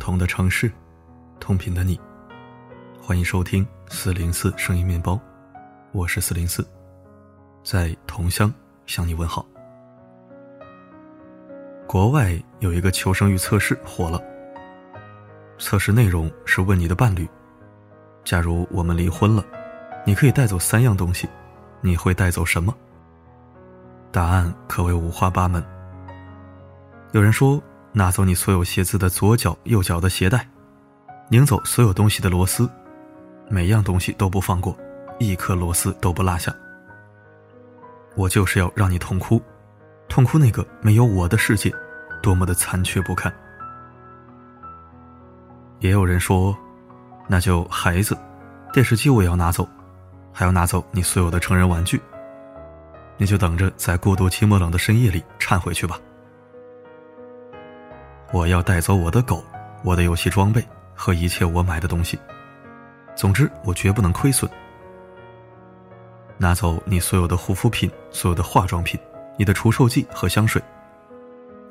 同的城市，同频的你，欢迎收听四零四声音面包，我是四零四，在同乡向你问好。国外有一个求生欲测试火了，测试内容是问你的伴侣：假如我们离婚了，你可以带走三样东西，你会带走什么？答案可谓五花八门。有人说。拿走你所有鞋子的左脚、右脚的鞋带，拧走所有东西的螺丝，每样东西都不放过，一颗螺丝都不落下。我就是要让你痛哭，痛哭那个没有我的世界，多么的残缺不堪。也有人说，那就孩子、电视机我也要拿走，还要拿走你所有的成人玩具，你就等着在孤独寂寞冷的深夜里忏悔去吧。我要带走我的狗，我的游戏装备和一切我买的东西。总之，我绝不能亏损。拿走你所有的护肤品、所有的化妆品、你的除臭剂和香水，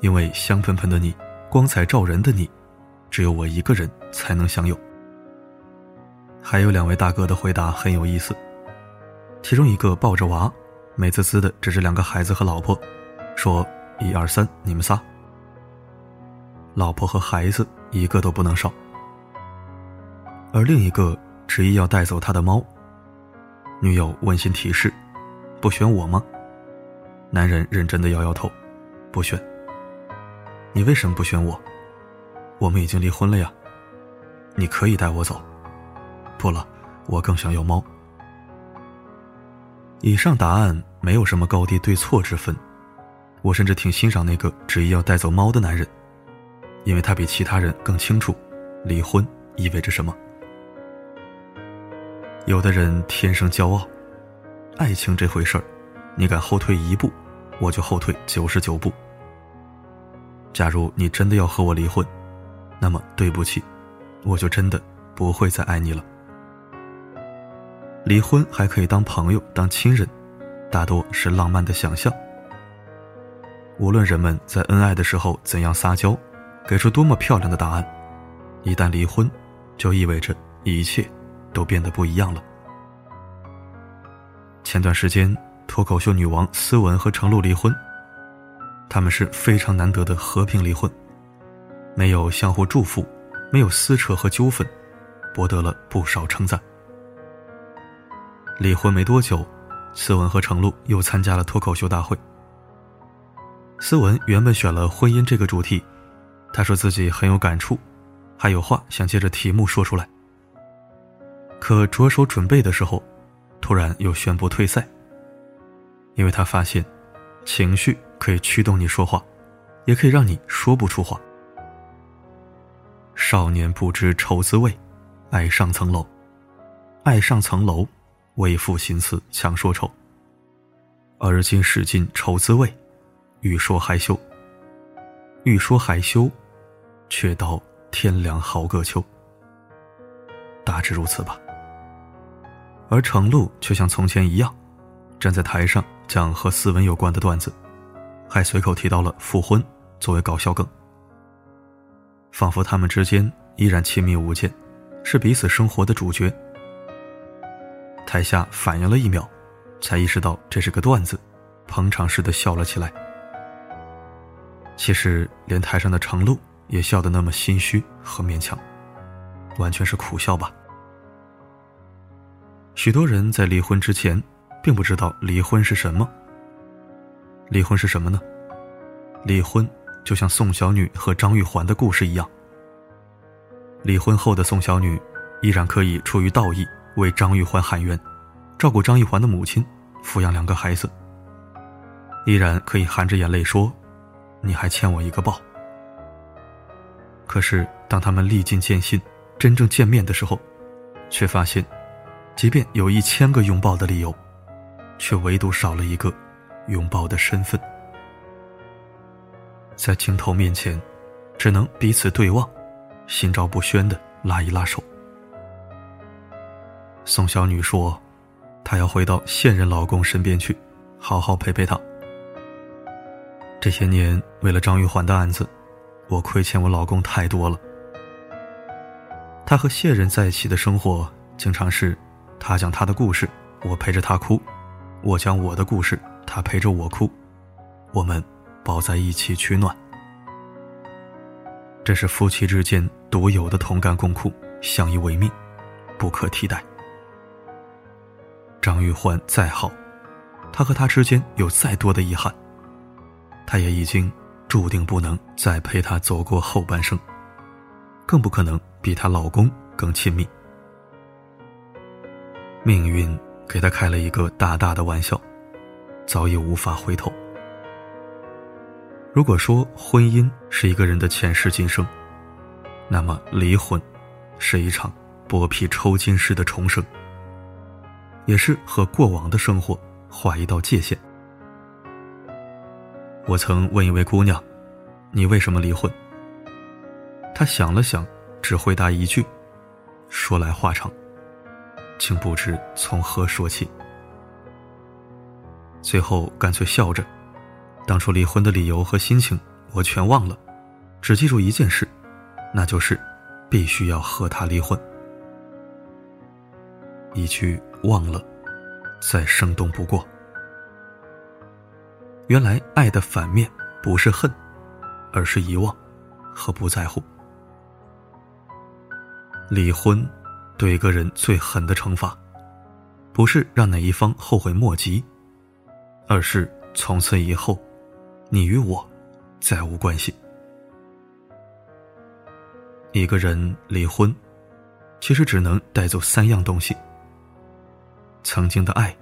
因为香喷喷的你、光彩照人的你，只有我一个人才能享有。还有两位大哥的回答很有意思，其中一个抱着娃，美滋滋的指着两个孩子和老婆，说：“一二三，你们仨。”老婆和孩子一个都不能少，而另一个执意要带走他的猫。女友温馨提示：“不选我吗？”男人认真的摇摇头：“不选。”你为什么不选我？我们已经离婚了呀。你可以带我走。不了，我更想要猫。以上答案没有什么高低对错之分，我甚至挺欣赏那个执意要带走猫的男人。因为他比其他人更清楚，离婚意味着什么。有的人天生骄傲，爱情这回事儿，你敢后退一步，我就后退九十九步。假如你真的要和我离婚，那么对不起，我就真的不会再爱你了。离婚还可以当朋友、当亲人，大多是浪漫的想象。无论人们在恩爱的时候怎样撒娇。给出多么漂亮的答案，一旦离婚，就意味着一切都变得不一样了。前段时间，脱口秀女王思文和程璐离婚，他们是非常难得的和平离婚，没有相互祝福，没有撕扯和纠纷，博得了不少称赞。离婚没多久，思文和程璐又参加了脱口秀大会。思文原本选了婚姻这个主题。他说自己很有感触，还有话想借着题目说出来。可着手准备的时候，突然又宣布退赛，因为他发现，情绪可以驱动你说话，也可以让你说不出话。少年不知愁滋味，爱上层楼，爱上层楼，为赋新词强说愁。而今使尽愁滋味，欲说还休，欲说还休。却道天凉好个秋，大致如此吧。而程璐却像从前一样，站在台上讲和斯文有关的段子，还随口提到了复婚作为搞笑梗，仿佛他们之间依然亲密无间，是彼此生活的主角。台下反应了一秒，才意识到这是个段子，捧场似的笑了起来。其实连台上的程璐。也笑得那么心虚和勉强，完全是苦笑吧。许多人在离婚之前，并不知道离婚是什么。离婚是什么呢？离婚就像宋小女和张玉环的故事一样。离婚后的宋小女，依然可以出于道义为张玉环喊冤，照顾张玉环的母亲，抚养两个孩子，依然可以含着眼泪说：“你还欠我一个抱。”可是，当他们历尽艰辛，真正见面的时候，却发现，即便有一千个拥抱的理由，却唯独少了一个拥抱的身份。在镜头面前，只能彼此对望，心照不宣的拉一拉手。宋小女说：“她要回到现任老公身边去，好好陪陪他。这些年，为了张玉环的案子。”我亏欠我老公太多了，他和谢人在一起的生活，经常是他讲他的故事，我陪着他哭；我讲我的故事，他陪着我哭。我们抱在一起取暖，这是夫妻之间独有的同甘共苦、相依为命，不可替代。张玉环再好，他和他之间有再多的遗憾，他也已经注定不能再陪她走过后半生。更不可能比她老公更亲密。命运给她开了一个大大的玩笑，早已无法回头。如果说婚姻是一个人的前世今生，那么离婚是一场剥皮抽筋式的重生，也是和过往的生活划一道界限。我曾问一位姑娘：“你为什么离婚？”她想了想，只回答一句：“说来话长，竟不知从何说起。”最后干脆笑着：“当初离婚的理由和心情，我全忘了，只记住一件事，那就是必须要和他离婚。”一句“忘了”，再生动不过。原来爱的反面不是恨，而是遗忘和不在乎。离婚，对一个人最狠的惩罚，不是让哪一方后悔莫及，而是从此以后，你与我再无关系。一个人离婚，其实只能带走三样东西：曾经的爱，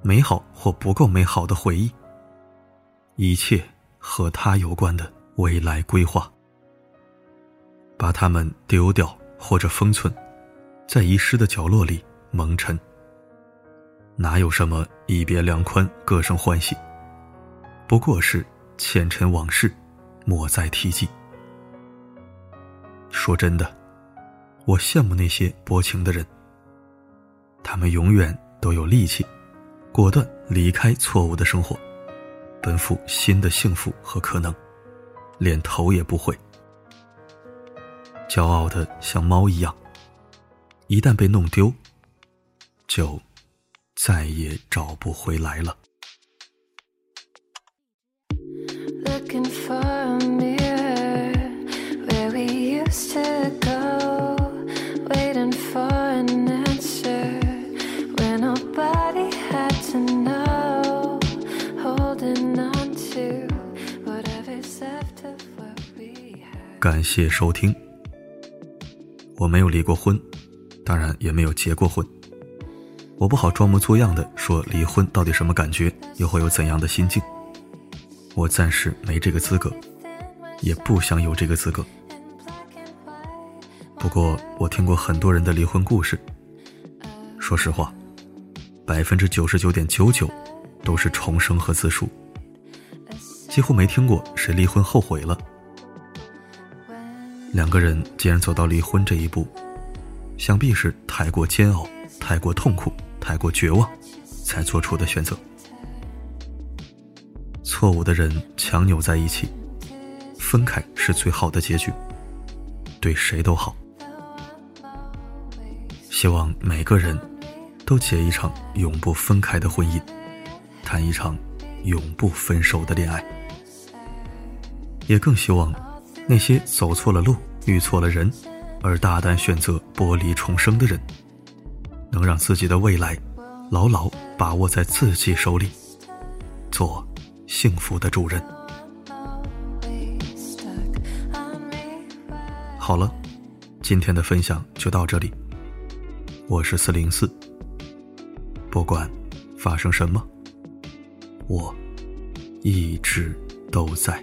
美好或不够美好的回忆，一切和他有关的未来规划，把他们丢掉。或者封存，在遗失的角落里蒙尘。哪有什么一别两宽，各生欢喜？不过是前尘往事，莫再提及。说真的，我羡慕那些薄情的人。他们永远都有力气，果断离开错误的生活，奔赴新的幸福和可能，连头也不回。骄傲的像猫一样，一旦被弄丢，就再也找不回来了。感谢收听。我没有离过婚，当然也没有结过婚。我不好装模作样的说离婚到底什么感觉，又会有怎样的心境。我暂时没这个资格，也不想有这个资格。不过我听过很多人的离婚故事，说实话，百分之九十九点九九都是重生和自述，几乎没听过谁离婚后悔了。两个人既然走到离婚这一步，想必是太过煎熬、太过痛苦、太过绝望，才做出的选择。错误的人强扭在一起，分开是最好的结局，对谁都好。希望每个人都结一场永不分开的婚姻，谈一场永不分手的恋爱，也更希望。那些走错了路、遇错了人，而大胆选择剥离重生的人，能让自己的未来牢牢把握在自己手里，做幸福的主人。好了，今天的分享就到这里。我是四零四，不管发生什么，我一直都在。